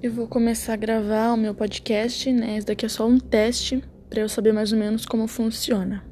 Eu vou começar a gravar o meu podcast, né? Esse daqui é só um teste para eu saber mais ou menos como funciona.